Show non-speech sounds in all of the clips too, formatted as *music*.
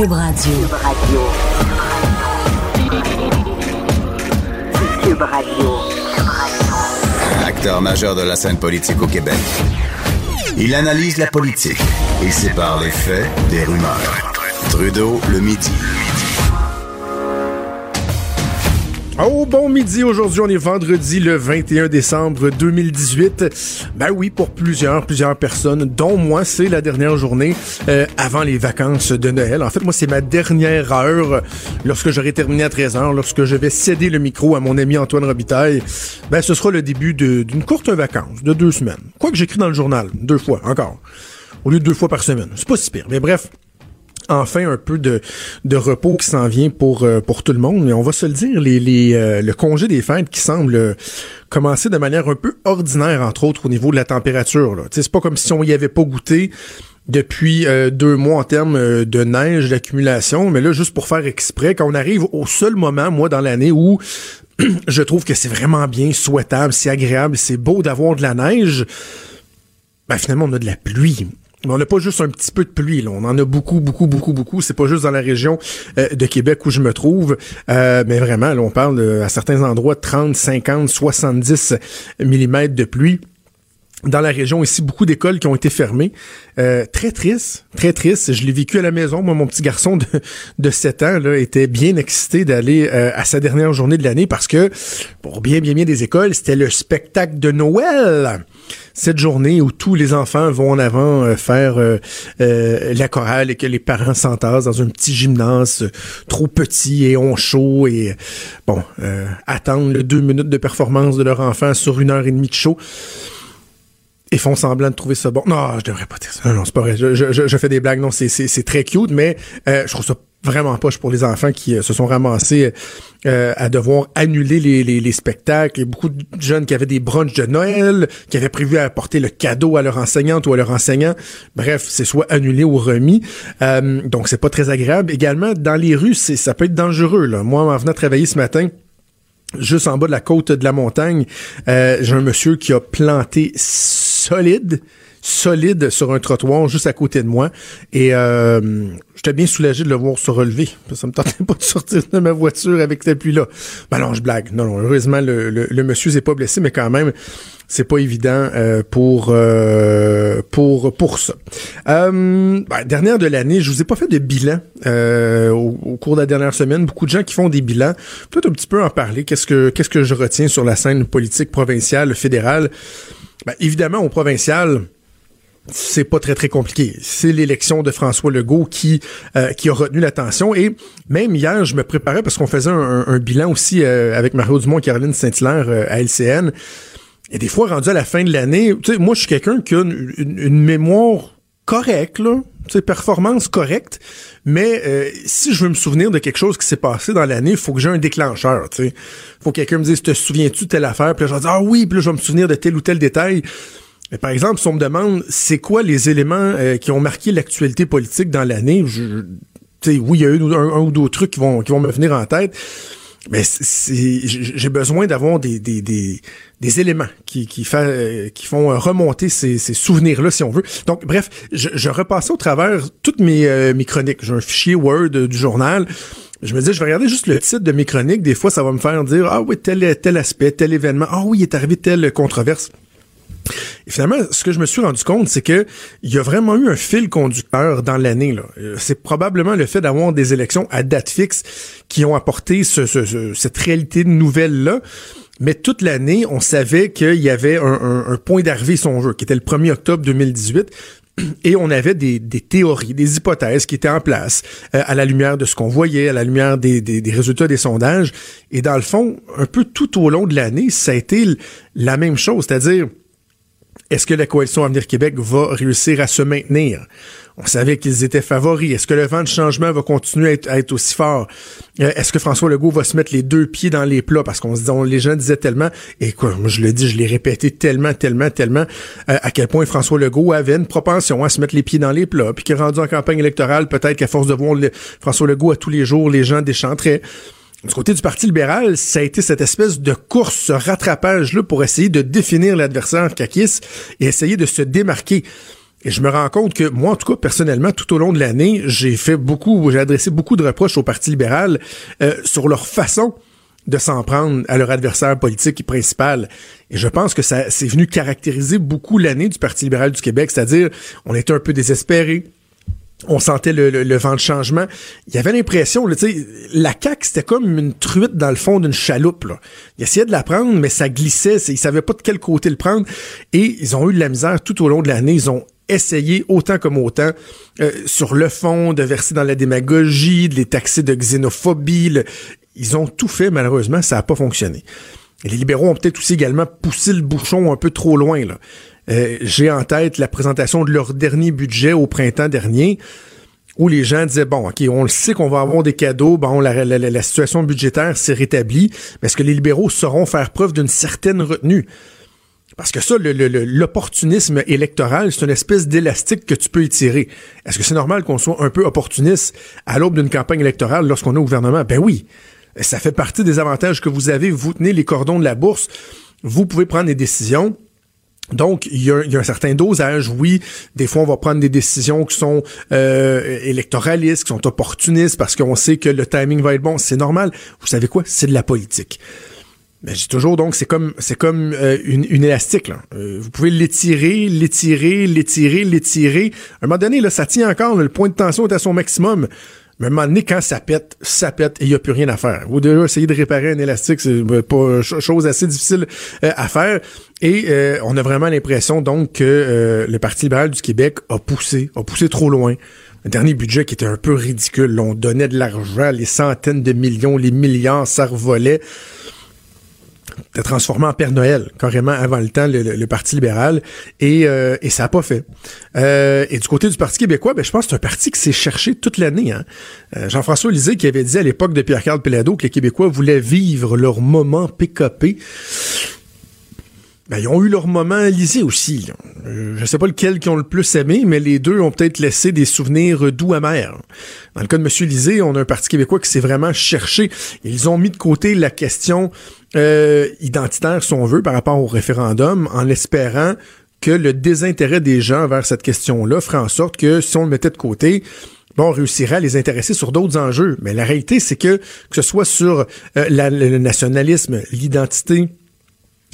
Cube Radio. Cube Radio. Acteur majeur de la scène politique au Québec. Il analyse la politique et sépare les faits des rumeurs. Trudeau le midi. Oh, bon midi. Aujourd'hui, on est vendredi le 21 décembre 2018. Ben oui, pour plusieurs, plusieurs personnes, dont moi, c'est la dernière journée euh, avant les vacances de Noël. En fait, moi, c'est ma dernière heure lorsque j'aurai terminé à 13 h lorsque je vais céder le micro à mon ami Antoine Robitaille. Ben, ce sera le début d'une courte vacance de deux semaines. Quoi que j'écris dans le journal, deux fois, encore. Au lieu de deux fois par semaine. C'est pas si pire. Mais bref, enfin un peu de, repos qui s'en vient pour euh, pour tout le monde. Mais on va se le dire, les, les euh, le congé des fêtes qui semble euh, commencer de manière un peu ordinaire, entre autres au niveau de la température. C'est pas comme si on y avait pas goûté depuis deux mois en termes de neige, d'accumulation, mais là, juste pour faire exprès, quand on arrive au seul moment, moi, dans l'année où *clears throat* je trouve que c'est vraiment bien souhaitable, c'est agréable, c'est beau d'avoir de la neige, ben finalement, on a de la pluie. Mais on n'a pas juste un petit peu de pluie, là. on en a beaucoup, beaucoup, beaucoup, beaucoup. C'est pas juste dans la région euh, de Québec où je me trouve, euh, mais vraiment, là, on parle à certains endroits 30, 50, 70 mm de pluie dans la région ici, beaucoup d'écoles qui ont été fermées. Euh, très triste, très triste. Je l'ai vécu à la maison. Moi, mon petit garçon de, de 7 ans là, était bien excité d'aller euh, à sa dernière journée de l'année parce que, pour bien, bien, bien des écoles, c'était le spectacle de Noël. Cette journée où tous les enfants vont en avant euh, faire la chorale et que les parents s'entassent dans un petit gymnase trop petit et on chaud et, bon, attendent les deux minutes de performance de leur enfant sur une heure et demie de show et font semblant de trouver ça bon. Non, je devrais pas dire ça. Non, c'est pas vrai. Je, je, je, fais des blagues. Non, c'est, très cute, mais euh, je trouve ça vraiment poche pour les enfants qui euh, se sont ramassés euh, à devoir annuler les, les, les, spectacles. Il y a beaucoup de jeunes qui avaient des brunchs de Noël, qui avaient prévu à apporter le cadeau à leur enseignante ou à leur enseignant. Bref, c'est soit annulé ou remis. donc, c'est pas très agréable. Également, dans les rues, ça peut être dangereux. Là. Moi, en venant travailler ce matin, juste en bas de la côte de la montagne, j'ai un monsieur qui a planté solide solide sur un trottoir juste à côté de moi. Et euh, j'étais bien soulagé de le voir se relever. Ça me tentait *laughs* pas de sortir de ma voiture avec cette pluie-là. Ben non, je blague. Non, non, heureusement, le, le, monsieur s'est pas blessé, mais quand même, c'est pas évident euh, pour euh, pour pour ça. Euh, ben, dernière de l'année, je vous ai pas fait de bilan au, au, cours de la dernière semaine. Beaucoup de gens qui font des bilans. Peut-être un petit peu en parler. Qu'est-ce que qu'est-ce que je retiens sur la scène politique provinciale, fédérale? Ben, évidemment, au provincial, c'est pas très très compliqué. C'est l'élection de François Legault qui euh, qui a retenu l'attention et même hier je me préparais parce qu'on faisait un, bilan aussi euh, avec Mario Dumont et Caroline Saint-Hilaire euh, à LCN. Et des fois rendu à la fin de l'année, tu sais moi je suis quelqu'un qui a une, mémoire correcte là, sais performance correcte, mais si je veux me souvenir de quelque chose qui s'est passé dans l'année, il faut que j'ai un déclencheur, tu sais. Faut que quelqu'un me dise te souviens-tu de telle affaire, puis là je vais dire ah oui, puis là je vais me souvenir de tel ou tel détail. Mais par exemple, si on me demande c'est quoi les éléments euh, qui ont marqué l'actualité politique dans l'année, je, oui, il y a un, ou deux trucs qui vont, qui vont me venir en tête. Mais j'ai besoin d'avoir des, des, des, des, éléments qui, qui, fait, qui font remonter ces, ces souvenirs-là, si on veut. Donc, bref, je, je repassais au travers toutes mes, euh, mes chroniques. J'ai un fichier Word du journal. Je me dis, je vais regarder juste le titre de mes chroniques. Des fois, ça va me faire dire, ah oui, tel, tel aspect, tel événement. Ah oui, il est arrivé telle controverse. Et finalement, ce que je me suis rendu compte, c'est que il y a vraiment eu un fil conducteur dans l'année. Euh, c'est probablement le fait d'avoir des élections à date fixe qui ont apporté cette réalité nouvelle-là. Mais toute l'année, on savait qu'il y avait un, point d'arrivée, si on veut, qui était le 1er octobre 2018 *clears throat* et on avait des, théories, des hypothèses qui étaient en place euh, à la lumière de ce qu'on voyait, à la lumière des, des, résultats des sondages. Et dans le fond, un peu tout au long de l'année, ça a été la même chose, c'est-à-dire est-ce que la coalition Avenir Québec va réussir à se maintenir? On savait qu'ils étaient favoris. Est-ce que le vent de changement va continuer à être, aussi fort? Euh, est-ce que François Legault va se mettre les deux pieds dans les plats? Parce qu'on se dit, les gens disaient tellement, et quoi, moi je le dis, je l'ai répété tellement, tellement, tellement, euh, à quel point François Legault avait une propension à se mettre les pieds dans les plats, puis qu'il est rendu en campagne électorale, peut-être qu'à force de voir François Legault à tous les jours, les gens déchanteraient. Du côté du Parti libéral, ça a été cette espèce de course, ce rattrapage-là pour essayer de définir l'adversaire Kakis et essayer de se démarquer. Et je me rends compte que moi, en tout cas, personnellement, tout au long de l'année, j'ai fait beaucoup, j'ai adressé beaucoup de reproches au Parti libéral euh, sur leur façon de s'en prendre à leur adversaire politique principal. Et je pense que ça c'est venu caractériser beaucoup l'année du Parti libéral du Québec, c'est-à-dire on était un peu désespéré. On sentait le, vent de changement. Il y avait l'impression, la CAQ, c'était comme une truite dans le fond d'une chaloupe. Là. Ils essayaient de la prendre, mais ça glissait. Ils savaient pas de quel côté le prendre. Et ils ont eu de la misère tout au long de l'année. Ils ont essayé autant comme autant euh, sur le fond de verser dans la démagogie, de les taxer de xénophobie. Ils ont tout fait, malheureusement, ça n'a pas fonctionné. Et les libéraux ont peut-être aussi également poussé le bouchon un peu trop loin. Euh, j'ai en tête la présentation de leur dernier budget au printemps dernier où les gens disaient bon, ok, on le sait qu'on va avoir des cadeaux, bon, la, la situation budgétaire s'est rétablie, mais est-ce que les libéraux sauront faire preuve d'une certaine retenue? Parce que ça, l'opportunisme électoral, c'est une espèce d'élastique que tu peux étirer. Est-ce que c'est normal qu'on soit un peu opportuniste à l'aube d'une campagne électorale lorsqu'on est au gouvernement? Ben oui. Ça fait partie des avantages que vous avez. Vous tenez les cordons de la bourse. Vous pouvez prendre des décisions. Donc, il y, a, un certain dosage. Oui, des fois, on va prendre des décisions qui sont euh, électoralistes, qui sont opportunistes, parce qu'on sait que le timing va être bon. C'est normal. Vous savez quoi? C'est de la politique. Mais j'ai toujours donc c'est comme c'est comme euh, une, une, élastique là. Euh, vous pouvez l'étirer, l'étirer, l'étirer, l'étirer. À un moment donné là, ça tient encore. le point de tension est à son maximum. Mais à un moment donné, quand ça pète, ça pète et il n'y a plus rien à faire. Vous devez essayer de réparer un élastique, c'est pas chose assez difficile euh, à faire. Et on a vraiment l'impression donc que le Parti libéral du Québec a poussé, a poussé trop loin. Un dernier budget qui était un peu ridicule. on donnait de l'argent, les centaines de millions, les milliards, ça revolait de transformé en Père Noël, carrément avant le temps, le, Parti libéral, et, euh, et ça n'a pas fait. Euh, et du côté du Parti québécois, ben, je pense que c'est un parti qui s'est cherché toute l'année. Hein. Euh, Jean-François Lisée qui avait dit à l'époque de Pierre-Carl Pelado que les Québécois voulaient vivre leur moment PKP. Ben, ils ont eu leur moment lisé aussi. Je sais pas lequel qui ont le plus aimé, mais les deux ont peut-être laissé des souvenirs doux amers. Dans le cas de M. Lisée, on a un Parti québécois qui s'est vraiment cherché. Ils ont mis de côté la question euh, identitaire, si on veut, par rapport au référendum, en espérant que le désintérêt des gens vers cette question-là ferait en sorte que si on le mettait de côté, bon, on réussirait à les intéresser sur d'autres enjeux. Mais la réalité, c'est que que ce soit sur euh, le nationalisme, l'identité,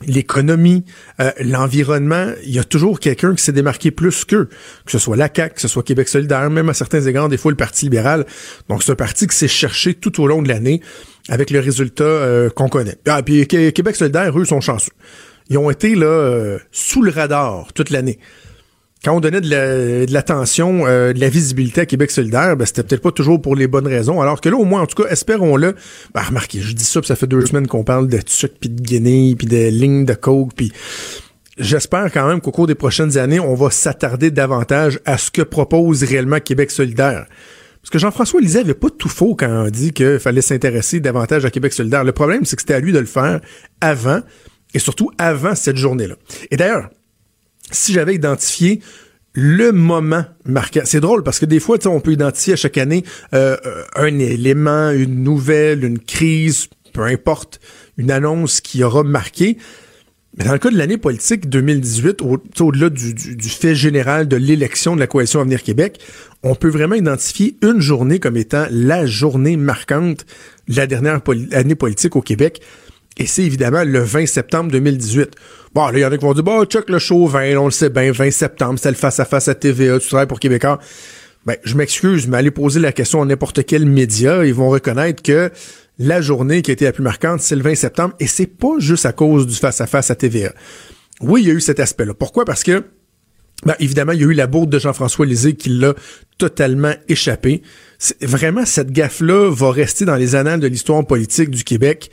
l'économie, euh, l'environnement, il y a toujours quelqu'un qui s'est démarqué plus qu'eux, que ce soit la que ce soit Québec solidaire, même à certains égards, des fois le Parti libéral. Donc c'est un parti qui s'est cherché tout au long de l'année avec le résultat euh, qu'on connaît. Ah, puis Québec solidaire, eux, sont chanceux. Ils ont été là euh, sous le radar toute l'année quand on donnait de l'attention, euh, de la visibilité à Québec solidaire, ben, c'était peut-être pas toujours pour les bonnes raisons. Alors que là, au moins, en tout cas, espérons-le. Ben, remarquez, je dis ça, ça fait deux semaines qu'on parle de sucre, puis de guinée, puis de lignes de coke, puis j'espère quand même qu'au cours des prochaines années, on va s'attarder davantage à ce que propose réellement Québec solidaire. Parce que Jean-François Lisée avait pas tout faux quand on dit qu'il fallait s'intéresser davantage à Québec solidaire. Le problème, c'est que c'était à lui de le faire avant, et surtout avant cette journée-là. Et d'ailleurs, si j'avais identifié le moment marquant. C'est drôle parce que des fois, on peut identifier à chaque année euh, un élément, une nouvelle, une crise, peu importe, une annonce qui aura marqué. Mais dans le cas de l'année politique 2018, au-delà du, du, fait général de l'élection de la coalition Avenir Québec, on peut vraiment identifier une journée comme étant la journée marquante de la dernière année politique au Québec. Et c'est évidemment le 20 septembre 2018. Bon, là, il y en a qui vont dire, bah, check le show 20, on le sait bien, 20 septembre, c'est le face-à-face à, TVA, tu travailles pour Québécois. Ben, je m'excuse, mais allez poser la question à n'importe quel média, ils vont reconnaître que la journée qui a été la plus marquante, c'est le 20 septembre, et c'est pas juste à cause du face-à-face -à, TVA. Oui, il y a eu cet aspect-là. Pourquoi? Parce que, ben, évidemment, il y a eu la bourde de Jean-François Lisée qui l'a totalement échappé. Vraiment, cette gaffe-là va rester dans les annales de l'histoire politique du Québec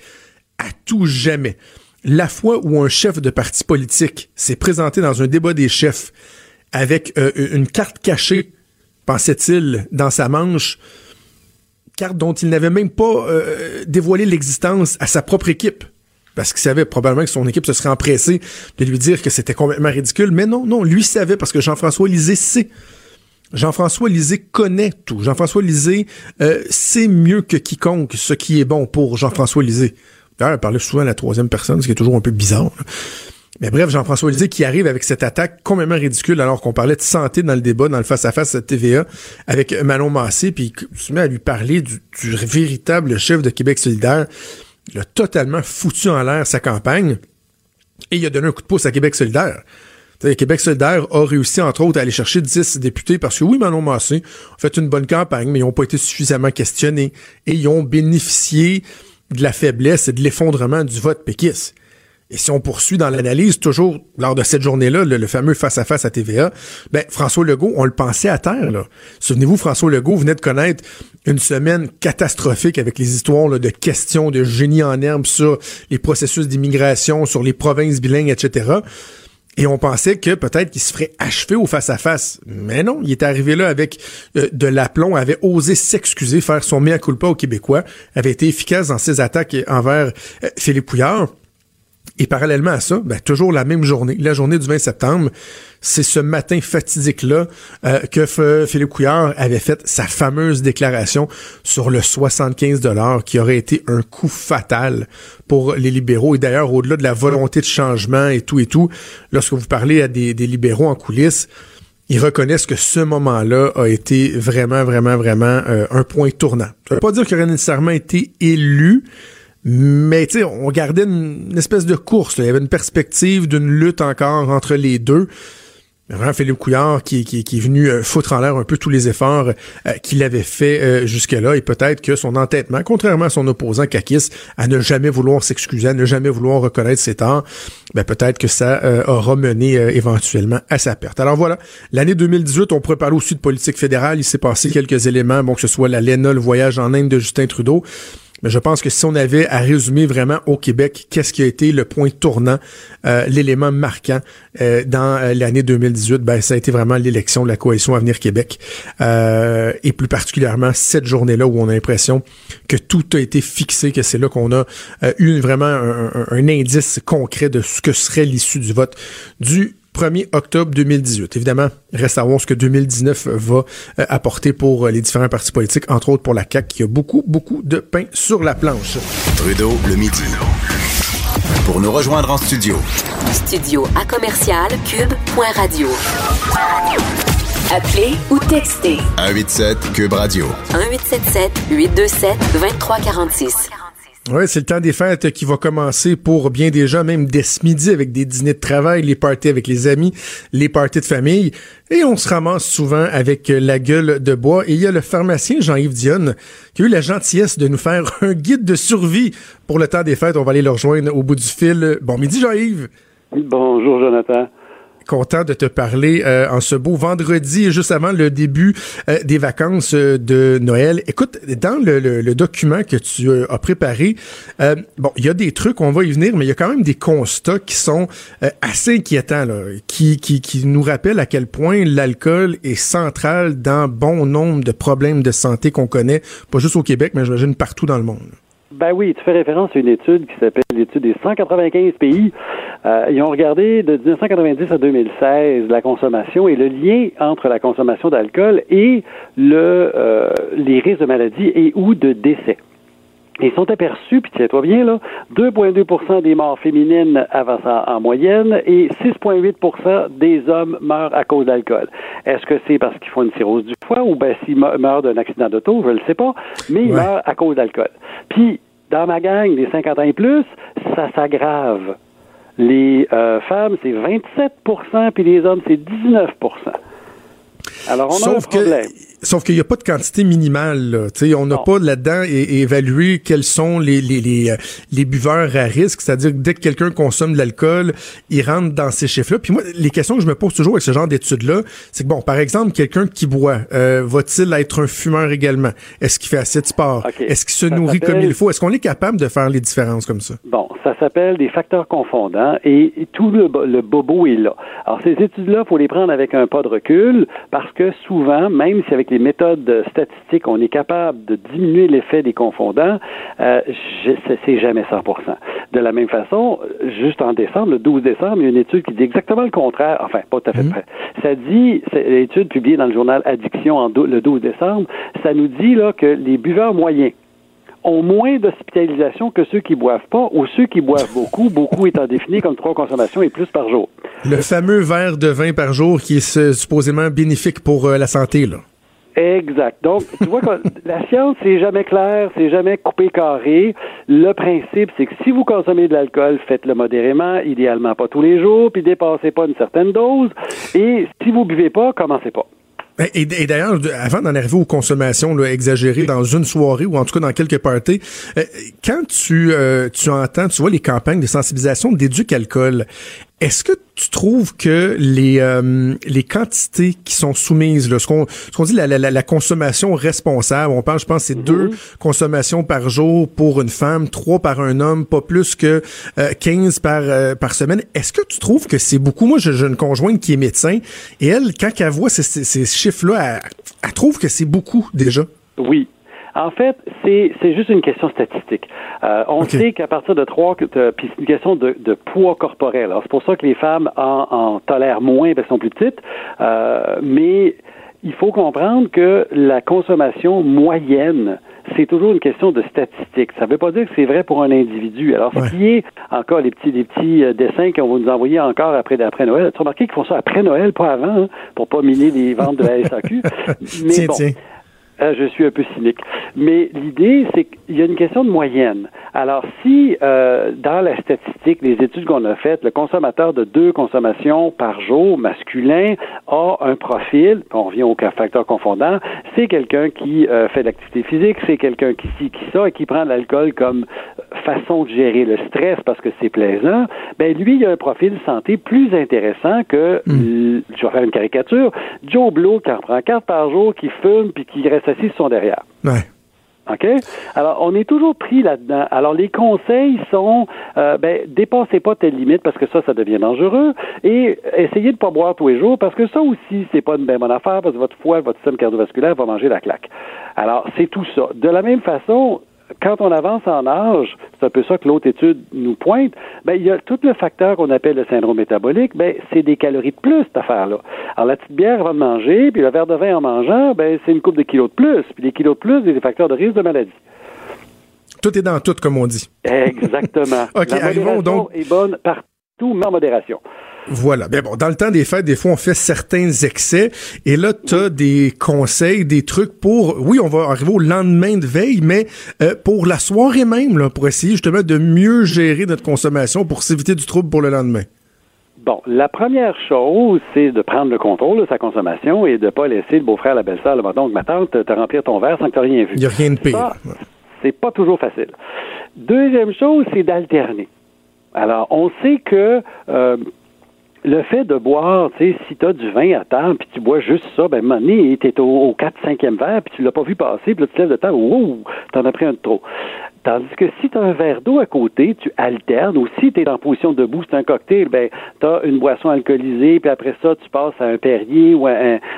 à tout jamais. La fois où un chef de parti politique s'est présenté dans un débat des chefs avec euh, une carte cachée, pensait-il, dans sa manche, carte dont il n'avait même pas euh, dévoilé l'existence à sa propre équipe. Parce qu'il savait probablement que son équipe se serait empressée de lui dire que c'était complètement ridicule. Mais non, non, lui savait parce que Jean-François Lisée sait. Jean-François Lisée connaît tout. Jean-François Lisée euh, sait mieux que quiconque ce qui est bon pour Jean-François Lisée. D'ailleurs, elle parlait souvent à la troisième personne, ce qui est toujours un peu bizarre. Mais bref, Jean-François Lisée qui arrive avec cette attaque complètement ridicule alors qu'on parlait de santé dans le débat, dans le face-à-face de TVA avec Manon Massé, puis se met à lui parler du, véritable chef de Québec solidaire. Il a totalement foutu en l'air sa campagne et il a donné un coup de pouce à Québec solidaire. Québec solidaire a réussi, entre autres, à aller chercher 10 députés parce que oui, Manon Massé a fait une bonne campagne, mais ils n'ont pas été suffisamment questionnés et ils ont bénéficié de la faiblesse et de l'effondrement du vote péquiste. Et si on poursuit dans l'analyse, toujours lors de cette journée-là, le, fameux face-à-face -à, TVA, ben, François Legault, on le pensait à terre. Souvenez-vous, François Legault venait de connaître une semaine catastrophique avec les histoires de questions de génie en herbe sur les processus d'immigration, sur les provinces bilingues, etc. Et on pensait que peut-être qu'il se ferait achever au face-à-face. Mais non, il est arrivé là avec euh, de l'aplomb, avait osé s'excuser, faire son mea culpa aux Québécois, avait été efficace dans ses attaques envers euh, Philippe Pouillard. Et parallèlement à ça, ben, toujours la même journée, la journée du 20 septembre, c'est ce matin fatidique-là euh, que Philippe Couillard avait fait sa fameuse déclaration sur le 75 dollars qui aurait été un coup fatal pour les libéraux. Et d'ailleurs, au-delà de la volonté de changement et tout et tout, lorsque vous parlez à des, libéraux en coulisses, ils reconnaissent que ce moment-là a été vraiment, vraiment, vraiment euh, un point tournant. Ça veut pas dire qu'il aurait nécessairement été élu, mais tu sais, on gardait une, espèce de course. Il y avait une perspective d'une lutte encore entre les deux. Vraiment, Philippe Couillard qui, qui, qui est venu euh, foutre en l'air un peu tous les efforts euh, qu'il avait fait euh, jusque-là et peut-être que son entêtement, contrairement à son opposant Kakis, à ne jamais vouloir s'excuser, à ne jamais vouloir reconnaître ses torts, ben peut-être que ça aura mené éventuellement à sa perte. Alors voilà, l'année 2018, on pourrait parler aussi de politique fédérale. Il s'est passé quelques éléments, bon que ce soit la l'ENA, le voyage en Inde de Justin Trudeau. Mais je pense que si on avait à résumer vraiment au Québec, qu'est-ce qui a été le point tournant, euh, l'élément marquant euh, dans euh, l'année 2018, ben ça a été vraiment l'élection de la coalition Avenir Québec, et plus particulièrement cette journée-là où on a l'impression que tout a été fixé, que c'est là qu'on a eu vraiment un, un indice concret de ce que serait l'issue du vote du 1er octobre 2018. Évidemment, reste à voir ce que 2019 va euh, apporter pour euh, les différents partis politiques, entre autres pour la CAQ, qui a beaucoup, beaucoup de pain sur la planche. Trudeau, le midi. Pour nous rejoindre en studio. Studio à commercial cube.radio. Appelez ou textez. 187 cube radio. 1877 827 2346. Oui, c'est le temps des fêtes qui va commencer pour bien des gens, même dès ce midi, avec des dîners de travail, les parties avec les amis, les parties de famille. Et on se ramasse souvent avec la gueule de bois. Et il y a le pharmacien Jean-Yves Dionne qui a eu la gentillesse de nous faire *laughs* un guide de survie pour le temps des fêtes. On va aller le rejoindre au bout du fil. Bon midi, Jean-Yves. Bonjour, Jonathan content de te parler euh, en ce beau vendredi, juste avant le début euh, des vacances euh, de Noël. Écoute, dans le, document que tu as préparé, bon, il y a des trucs, on va y venir, mais il y a quand même des constats qui sont assez inquiétants, là, qui, qui, qui nous rappellent à quel point l'alcool est central dans bon nombre de problèmes de santé qu'on connaît, pas juste au Québec, mais j'imagine partout dans le monde. Ben oui, tu fais référence à une étude qui s'appelle l'étude des 195 pays. Euh, ils ont regardé de 1990 à 2016 la consommation et le lien entre la consommation d'alcool et le, euh, les risques de maladie et ou de décès. Ils sont aperçus, puis tiens-toi bien, là, 2,2% des morts féminines avancent en, moyenne et 6,8% des hommes meurent à cause d'alcool. Est-ce que c'est parce qu'ils font une cirrhose du foie ou ben s'ils meurent d'un accident d'auto, je ne le sais pas, mais ils meurent à cause d'alcool. Puis, dans ma gang des 50 ans et plus, ça s'aggrave. Les euh, femmes, c'est 27% puis les hommes, c'est 19% Alors, on a un problème. Sauf qu'il n'y a pas de quantité minimale. Là. on n'a pas là-dedans évalué quels sont les, les, les, euh, les buveurs à risque. C'est-à-dire que dès que quelqu'un consomme de l'alcool, il rentre dans ces chiffres-là. Puis moi, les questions que je me pose toujours avec ce genre d'études-là, c'est que, bon, par exemple, quelqu'un qui boit, euh, va-t-il être un fumeur également? Est-ce qu'il fait assez de sport? Est-ce qu'il se nourrit comme il faut? Est-ce qu'on est capable de faire les différences comme ça? Bon, ça s'appelle des facteurs confondants et tout le, le bobo est là. Alors, ces études-là, il faut les prendre avec un pas de recul parce que souvent, même si avec méthodes statistiques, on est capable de diminuer l'effet des confondants, euh, c'est jamais 100 De la même façon, juste en décembre, le 12 décembre, il y a une étude qui dit exactement le contraire, enfin, pas tout à fait près. Mhm. Ça dit, l'étude publiée dans le journal Addiction en le 12 décembre, ça nous dit là que les buveurs moyens ont moins d'hospitalisation que ceux qui boivent pas ou ceux qui boivent *laughs* beaucoup, beaucoup étant défini comme trois consommations et plus par jour. Le fameux verre de vin par jour qui est supposément bénéfique pour euh, la santé, là. Exact. Donc, tu vois que *laughs* la science, c'est jamais clair, c'est jamais coupé carré. Le principe, c'est que si vous consommez de l'alcool, faites-le modérément, idéalement pas tous les jours, puis dépassez pas une certaine dose. Et si vous buvez pas, commencez pas. Et, d'ailleurs, avant d'en arriver aux consommations exagérées dans une soirée ou en tout cas dans quelques parties, euh, quand tu, euh, tu entends, tu vois les campagnes de sensibilisation d'éduc alcool, est-ce que tu trouves que les euh, les quantités qui sont soumises, là, ce qu'on ce qu'on dit la, la, la, consommation responsable, on parle, je pense, c'est deux mhm. consommations par jour pour une femme, trois par un homme, pas plus que euh, 15 par euh, par semaine. Est-ce que tu trouves que c'est beaucoup? Moi, j'ai une conjointe qui est médecin et elle, quand elle voit ces, ces, ces chiffres-là, elle, elle trouve que c'est beaucoup déjà. Oui, en fait, c'est, juste une question statistique. Euh, on sait qu'à partir de trois, puis c'est une question de, de poids corporel. Alors, c'est pour ça que les femmes en, en tolèrent moins parce qu'elles sont plus petites. Euh, mais il faut comprendre que la consommation moyenne, c'est toujours une question de statistique. Ça ne veut pas dire que c'est vrai pour un individu. Alors, ce qui est encore les petits, les petits euh, dessins qu'on va nous envoyer encore après, après Noël. Tu as remarqué qu'ils font ça après Noël, pas avant, hein, pour pas miner les ventes de la SAQ. *laughs* Mais bon. Je suis un peu cynique. Mais l'idée, c'est qu'il y a une question de moyenne. Alors, si euh, dans la statistique, les études qu'on a faites, le consommateur de deux consommations par jour masculin a un profil, on revient au facteur confondant, c'est quelqu'un qui euh, fait de l'activité physique, c'est quelqu'un qui ci, qui ça, et qui prend l'alcool comme façon de gérer le stress parce que c'est plaisant, ben lui, il a un profil de santé plus intéressant que, hmm. je vais faire une caricature, Joe Blow qui en prend quatre par jour, qui fume, puis qui reste assis sur son derrière. Ouais. OK? Alors, on est toujours pris là-dedans. Alors, les conseils sont, euh, ben, dépassez pas telle limite parce que ça, ça devient dangereux et essayez de pas boire tous les jours parce que ça aussi, c'est pas une bien bonne affaire parce que votre foie, votre système cardiovasculaire va manger la claque. Alors, c'est tout ça. De la même façon, quand on avance en âge, c'est un peu ça que l'autre étude nous pointe, ben, il y a tout le facteur qu'on appelle le syndrome métabolique, ben, c'est des calories de plus, cette affaire-là. Alors, la petite bière avant de manger, puis le verre de vin en mangeant, ben, c'est une coupe de kilos de plus. Puis les kilos de plus, c'est des facteurs de risque de maladie. Tout est dans tout, comme on dit. Exactement. *laughs* OK, la arrivons donc. est bonne partout, mais en modération. Voilà. Bien bon, dans le temps des fêtes, des fois, on fait certains excès. Et là, tu as des conseils, des trucs pour, oui, on va arriver au lendemain de veille, mais euh, pour la soirée même, là, pour essayer justement de mieux gérer notre consommation pour s'éviter du trouble pour le lendemain. Bon, la première chose, c'est de prendre le contrôle de sa consommation et de pas laisser le beau-frère, la belle-sœur, le donc ma tante, te remplir ton verre sans que tu rien vu. Il n'y a rien de pire. c'est pas toujours facile. Deuxième chose, c'est d'alterner. Alors, on sait que euh, le fait de boire, tu sais, si tu as du vin à table, puis tu bois juste ça, ben, un tu au, au 4 5e verre, puis tu l'as pas vu passer, puis là, tu te lèves de table, wow, t'en as pris un de trop. Tandis que si tu as un verre d'eau à côté, tu alternes, ou si tu es en position debout, c'est un cocktail, ben, tu as une boisson alcoolisée, puis après ça, tu passes à un Perrier ou à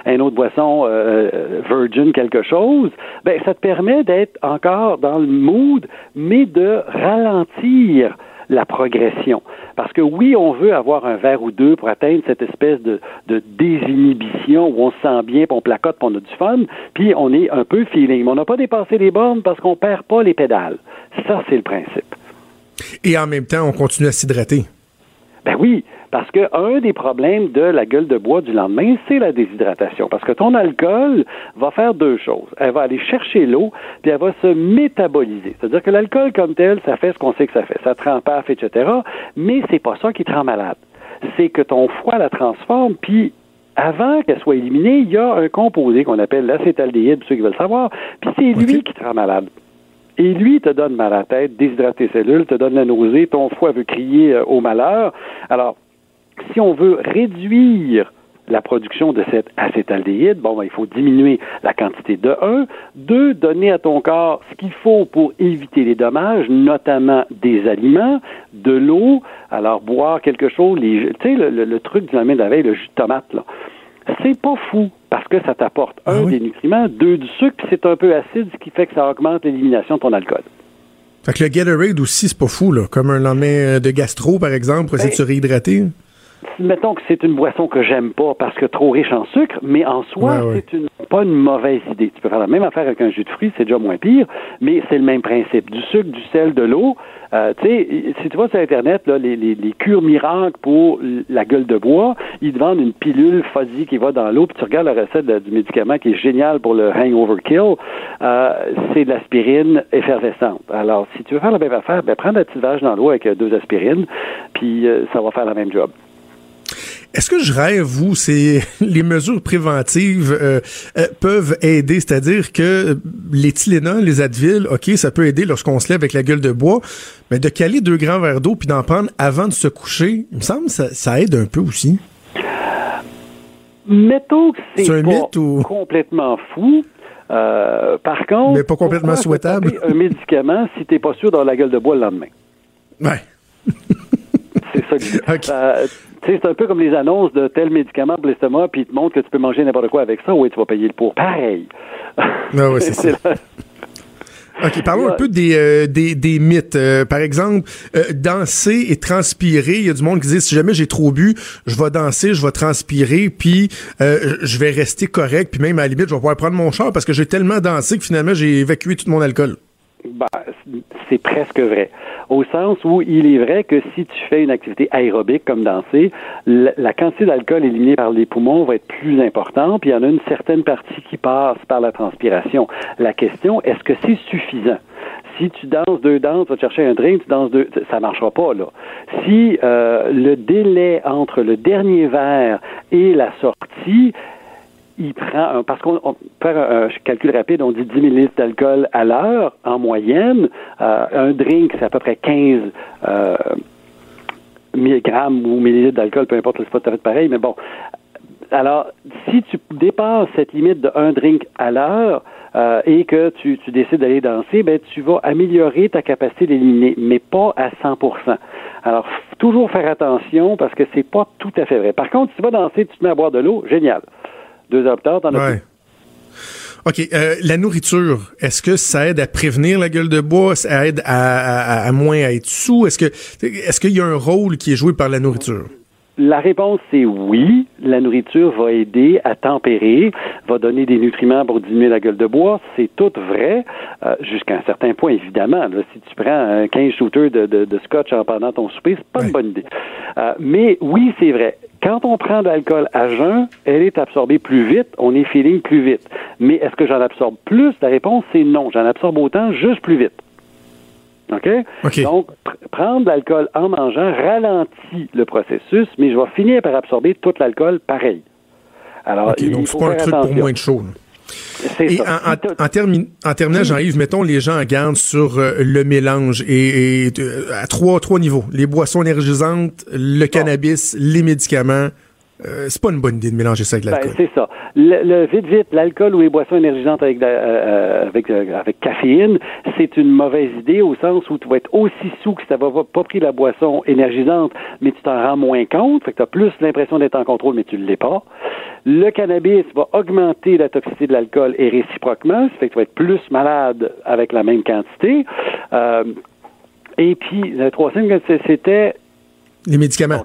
un, autre boisson euh, euh, virgin, quelque chose, ben, ça te permet d'être encore dans le mood, mais de ralentir la progression. Parce que oui, on veut avoir un verre ou deux pour atteindre cette espèce de, de désinhibition où on se sent bien, puis on placote, puis on a du fun, puis on est un peu feeling. Mais on n'a pas dépassé les bornes parce qu'on perd pas les pédales. Ça, c'est le principe. Et en même temps, on continue à s'hydrater. Ben oui, parce que un des problèmes de la gueule de bois du lendemain, c'est la déshydratation. Parce que ton alcool va faire deux choses. Elle va aller chercher l'eau, puis elle va se métaboliser. C'est-à-dire que l'alcool comme tel, ça fait ce qu'on sait que ça fait. Ça te rend paf, etc. Mais c'est pas ça qui te rend malade. C'est que ton foie la transforme, puis avant qu'elle soit éliminée, il y a un composé qu'on appelle l'acétaldéhyde, ceux qui veulent savoir, puis c'est lui qui te rend malade. Et lui te donne mal à la tête, déshydrate tes cellules, te donne la nausée, ton foie veut crier euh, au malheur. Alors, si on veut réduire la production de cet acétaldéhyde, bon, ben, il faut diminuer la quantité de 1. Deux, donner à ton corps ce qu'il faut pour éviter les dommages, notamment des aliments, de l'eau. Alors, boire quelque chose, tu sais, le, truc du lendemain de la veille, le jus de tomate, là c'est pas fou parce que ça t'apporte ah un des nutriments, deux du sucre, puis c'est un peu acide, ce qui fait que ça augmente l'élimination de ton alcool. Fait que le Gatorade aussi, c'est pas fou, là. Comme un lendemain euh, de gastro, par exemple, pour essayer de se réhydrater. Mettons que c'est une boisson que j'aime pas parce que trop riche en sucre, mais en soi, c'est une, pas une mauvaise idée. Tu peux faire la même affaire avec un jus de fruits, c'est déjà moins pire, mais c'est le même principe. Du sucre, du sel, de l'eau. Euh, tu sais, si tu vas sur Internet, là, les, les, les, cures miracles pour la gueule de bois, ils te vendent une pilule fuzzy qui va dans l'eau, puis tu regardes la recette du médicament qui est génial pour le hangover kill, euh, c'est de l'aspirine effervescente. Alors, si tu veux faire la même affaire, ben, prends la petite vache dans l'eau avec deux aspirines, puis euh, ça va faire la même job. Est-ce que je rêve, vous, c'est *laughs* les mesures préventives euh, euh, peuvent aider, c'est-à-dire que les Tylenol, les Advil, ok, ça peut aider lorsqu'on se lève avec la gueule de bois, mais de caler deux grands verres d'eau puis d'en prendre avant de se coucher, il me semble que ça, ça aide un peu aussi. Mettons que c'est ou... complètement fou. Euh, par contre, mais pas complètement souhaitable. Un médicament si t'es pas sûr d'avoir la gueule de bois le lendemain? Ouais. c'est ça. Que, *laughs* okay c'est un peu comme les annonces de tel médicament pour l'estomac, puis ils te montrent que tu peux manger n'importe quoi avec ça, oui, tu vas payer le pour. Pareil. Ah ouais, c'est *laughs* ça. OK, parlons un peu des, euh, des, des, mythes. Euh, par exemple, euh, danser et transpirer. Il y a du monde qui dit si jamais j'ai trop bu, je vais danser, je vais transpirer, puis je vais rester correct, puis même à la limite, je vais pouvoir prendre mon char parce que j'ai tellement dansé que finalement j'ai évacué tout mon alcool. Ben, c'est presque vrai. Au sens où il est vrai que si tu fais une activité aérobique comme danser, la, quantité d'alcool éliminée par les poumons va être plus importante, puis il y en a une certaine partie qui passe par la transpiration. La question, est-ce que c'est suffisant? si tu danses deux danses, tu vas chercher un drink, tu danses deux, ça marchera pas là. Si euh, le délai entre le dernier verre et la sortie il prend, parce qu'on fait un, calcul rapide, on dit 10 millilitres d'alcool à l'heure en moyenne. Euh, un drink, c'est à peu près 15 euh, milligrammes ou millilitres d'alcool, peu importe, c'est pas tout fait pareil, mais bon. Alors, si tu dépasses cette limite de un drink à l'heure, euh, et que tu, tu décides d'aller danser, ben tu vas améliorer ta capacité d'éliminer, mais pas à 100% Alors, toujours faire attention parce que c'est pas tout à fait vrai. Par contre, si tu vas danser, tu te mets à boire de l'eau, génial. Deux heures plus tard, t'en as plus. OK. Euh, la nourriture, est-ce que ça aide à prévenir la gueule de bois? Ça aide à, à, moins à être sous? Est-ce que est-ce qu'il y a un rôle qui est joué par la nourriture? La réponse, c'est oui. La nourriture va aider à tempérer, va donner des nutriments pour diminuer la gueule de bois. C'est tout vrai, euh, jusqu'à un certain point, évidemment. si tu prends un 15 shooters de, de, scotch en pendant ton souper, c'est pas une bonne idée. Euh, mais oui, c'est vrai. Quand on prend de l'alcool à jeun, elle est absorbée plus vite, on est feeling plus vite. Mais est-ce que j'en absorbe plus? La réponse, c'est non. J'en absorbe autant, juste plus vite. OK? Donc, prendre de l'alcool en mangeant ralentit le processus, mais je vais finir par absorber tout l'alcool pareil. Alors, il donc c'est pas un truc pour moins de chaud. Et en, en, en, terminant, Jean-Yves, mettons les gens en garde sur euh, le mélange et, euh, à trois, trois niveaux. Les boissons énergisantes, le cannabis, les médicaments. Euh, c'est pas une bonne idée de mélanger ça avec ben, l'alcool. c'est ça. Le, vite vite, l'alcool ou les boissons énergisantes avec euh, euh, avec, avec caféine, c'est une mauvaise idée au sens où tu vas être aussi sous que si tu n'avais pas pris la boisson énergisante, mais tu t'en rends moins compte, fait que tu as plus l'impression d'être en contrôle, mais tu ne l'es pas. Le cannabis va augmenter la toxicité de l'alcool et réciproquement, ça fait que tu vas être plus malade avec la même quantité. et puis, le troisième, c'était les médicaments.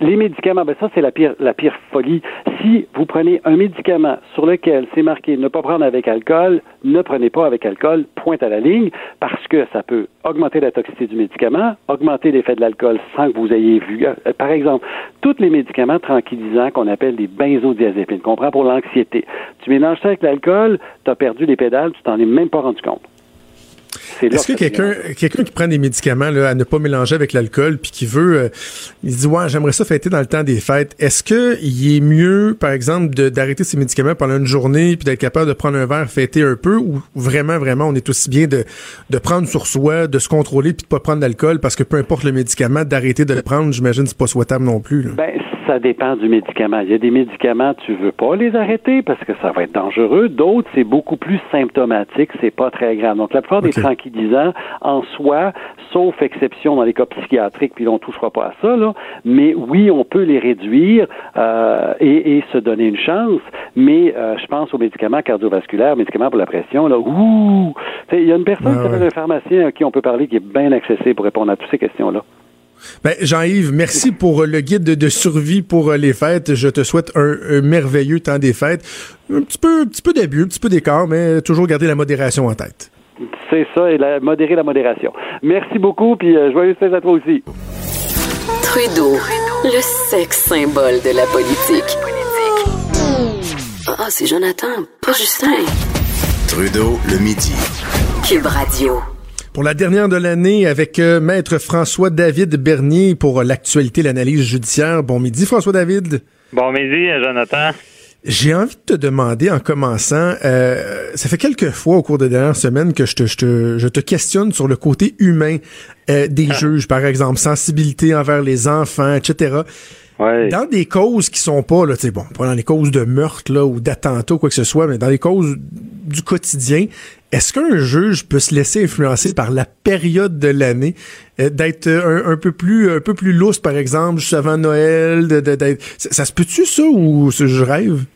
Les médicaments, ben ça c'est la pire, la pire folie. Si vous prenez un médicament sur lequel c'est marqué ne pas prendre avec alcool, ne prenez pas avec alcool, pointe à la ligne, parce que ça peut augmenter la toxicité du médicament, augmenter l'effet de l'alcool sans que vous ayez vu. Euh, par exemple, tous les médicaments tranquillisants qu'on appelle des benzodiazépines, qu'on prend pour l'anxiété. Tu mélanges ça avec l'alcool, tu as perdu les pédales, tu t'en es même pas rendu compte. Est-ce que quelqu'un quelqu'un qui prend des médicaments là, à ne pas mélanger avec l'alcool puis qui veut euh, il dit ouais j'aimerais ça fêter dans le temps des fêtes. Est-ce que il est mieux par exemple d'arrêter ses médicaments pendant une journée puis d'être capable de prendre un verre fêter un peu ou vraiment vraiment on est aussi bien de, de prendre sur soi de se contrôler puis de pas prendre d'alcool? Parce que peu importe le médicament d'arrêter de le prendre j'imagine c'est pas souhaitable non plus là. Ben, ça dépend du médicament. Il y a des médicaments, tu veux pas les arrêter parce que ça va être dangereux. D'autres, c'est beaucoup plus symptomatique, c'est pas très grave. Donc, la plupart des tranquillisants, en soi, sauf exception dans les cas psychiatriques, puis on touchera pas à ça, là, mais oui, on peut les réduire euh, et, se donner une chance, mais euh, je pense aux médicaments cardiovasculaires, médicaments pour la pression, là, ouh! Il y a une personne qui s'appelle un pharmacien à qui on peut parler qui est bien accessible pour répondre à toutes ces questions-là. Ben, Jean-Yves, merci pour le guide de survie pour les fêtes. Je te souhaite un, merveilleux temps des fêtes. Un petit peu, un petit peu d'abus, un petit peu d'écart, mais toujours garder la modération en tête. C'est ça, et la, modérer la modération. Merci beaucoup, puis euh, joyeux fête à toi aussi. Trudeau, le sexe symbole de la politique. Ah, c'est Jonathan, pas Justin. Trudeau, le midi. Cube Radio pour la dernière de l'année avec euh, Maître François-David Bernier pour l'actualité, l'analyse judiciaire. Bon midi, François-David. Bon midi, Jonathan. J'ai envie de te demander en commençant, euh, ça fait quelques fois au cours des dernières semaines que je te, je te, je te questionne sur le côté humain euh, des ah. juges, par exemple, sensibilité envers les enfants, etc. Dans des causes qui sont pas, là, bon, pas dans les causes de meurtre là, ou d'attentat ou quoi que ce soit, mais dans les causes du quotidien, est-ce qu'un juge peut se laisser influencer par la période de l'année, euh, d'être un, peu plus un peu plus lousse, par exemple, juste avant Noël, de, ça, se peut-tu ça ou je rêve?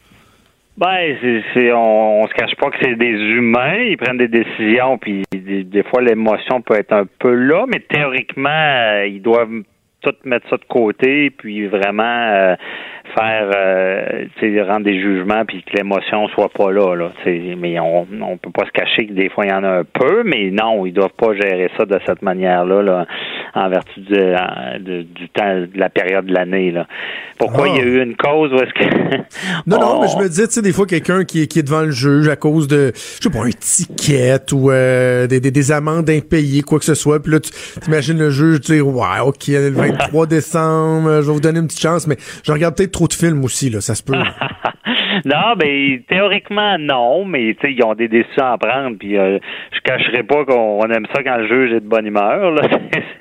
Ben, c'est, on, on, se cache pas que c'est des humains, ils prennent des décisions, puis des, fois l'émotion peut être un peu là, mais théoriquement, euh, ils doivent tout mettre ça de côté, puis vraiment euh, faire euh, rendre des jugements puis que l'émotion soit pas là, là mais on on peut pas se cacher que des fois il y en a un peu mais non ils doivent pas gérer ça de cette manière là, là en vertu de, du temps de la période de l'année là pourquoi il y a ah. eu une cause ou est-ce que *laughs* non non mais je me disais tu sais des fois quelqu'un qui, qui est devant le juge à cause de je sais pas un ticket ou euh, des, des, amendes impayées quoi que ce soit puis là tu imagines le juge dire ouais ok le *laughs* 23 décembre je vais vous donner une petite chance mais je regarde peut-être trop de films aussi, là, ça se peut. *laughs* *laughs* non, ben théoriquement non, mais tu sais, ils ont des décisions à prendre, puis euh, je cacherai pas qu'on aime ça quand le juge est de bonne humeur. Là. *laughs*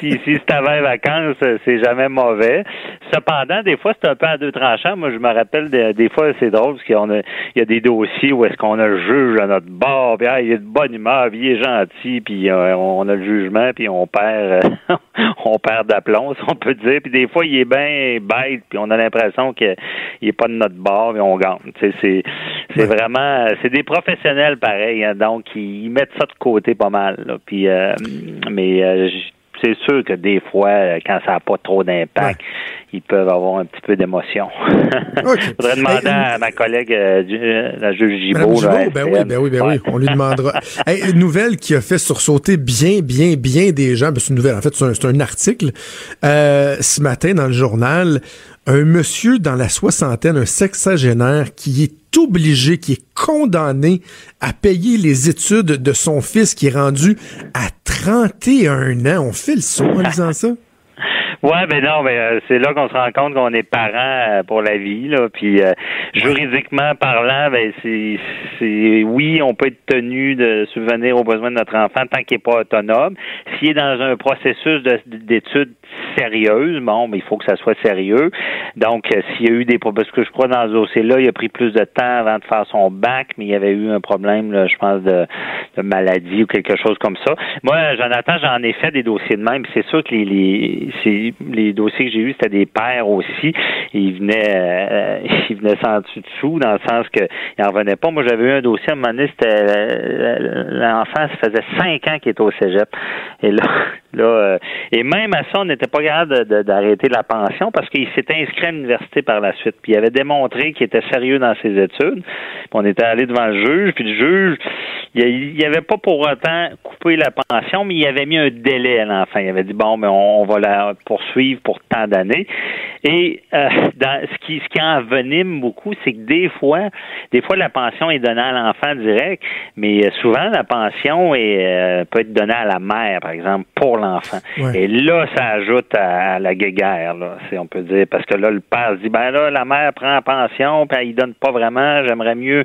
si, si c'est avant vacances, c'est jamais mauvais. Cependant, des fois, c'est un peu à deux tranchants. Moi, je me rappelle des, fois, c'est drôle parce qu'il y a des dossiers où est-ce qu'on a le juge à notre bord, puis ah, il est de bonne humeur, il est gentil, puis euh, on a le jugement, puis on perd, *laughs* on perd d'aplomb, si on peut dire. Puis des fois, il est bien bête, puis on a l'impression qu'il est pas de notre bord, et on gagne. C'est vraiment, c'est des professionnels pareil, hein, donc ils, mettent ça de côté pas mal. Puis, euh, mais euh, c'est sûr que des fois, quand ça n'a pas trop d'impact, ils peuvent avoir un petit peu d'émotion. *laughs* Je voudrais demander à ma collègue, euh, la juge Gibault. ben oui, ben oui, ben oui, on lui demandera. *laughs* une nouvelle qui a fait sursauter bien, bien, bien des gens. Ben, c'est une nouvelle, en fait, c'est un, article. ce matin, dans le journal, un monsieur dans la soixantaine, un sexagénaire, qui est obligé, qui est condamné à payer les études de son fils qui est rendu à 31 ans. On fait le saut en disant ça? Ouais, ben non, mais euh, c'est là qu'on se rend compte qu'on est parent euh, pour la vie, là. Puis euh, juridiquement parlant, ben c'est, c'est oui, on peut être tenu de subvenir aux besoins de notre enfant tant qu'il n'est pas autonome. S'il est dans un processus d'études sérieuses, bon, mais il faut que ça soit sérieux. Donc, s'il y a eu des parce que je crois dans ce dossier-là, il a pris plus de temps avant de faire son bac, mais il y avait eu un problème, là, je pense, de, de maladie ou quelque chose comme ça. Moi, Jonathan, j'en ai fait des dossiers de même. C'est sûr que les, les c'est les dossiers que j'ai eus, c'était des pères aussi. Ils venaient, euh, *laughs* ils venaient sans dessus dessous, dans le sens qu'ils n'en revenaient pas. Moi, j'avais eu un dossier à un moment donné, c'était euh, l'enfant, ça faisait cinq ans qu'il était au cégep. Et là, là euh, et même à ça, on n'était pas capable d'arrêter la pension parce qu'il s'était inscrit à l'université par la suite. Puis il avait démontré qu'il était sérieux dans ses études. Puis on était allé devant le juge, puis le juge, il n'y avait pas pour autant coupé la pension, mais il avait mis un délai à l'enfant. Il avait dit bon, mais on, va la poursuivre pour tant d'années. Et euh, dans, ce qui ce qui envenime beaucoup, c'est que des fois, des fois la pension est donnée à l'enfant direct, mais euh, souvent la pension est, euh, peut être donnée à la mère, par exemple, pour l'enfant. Et là, ça ajoute à, la guéguerre, là, si on peut dire, parce que là, le père se dit ben là, la mère prend la pension, puis elle donne pas vraiment. J'aimerais mieux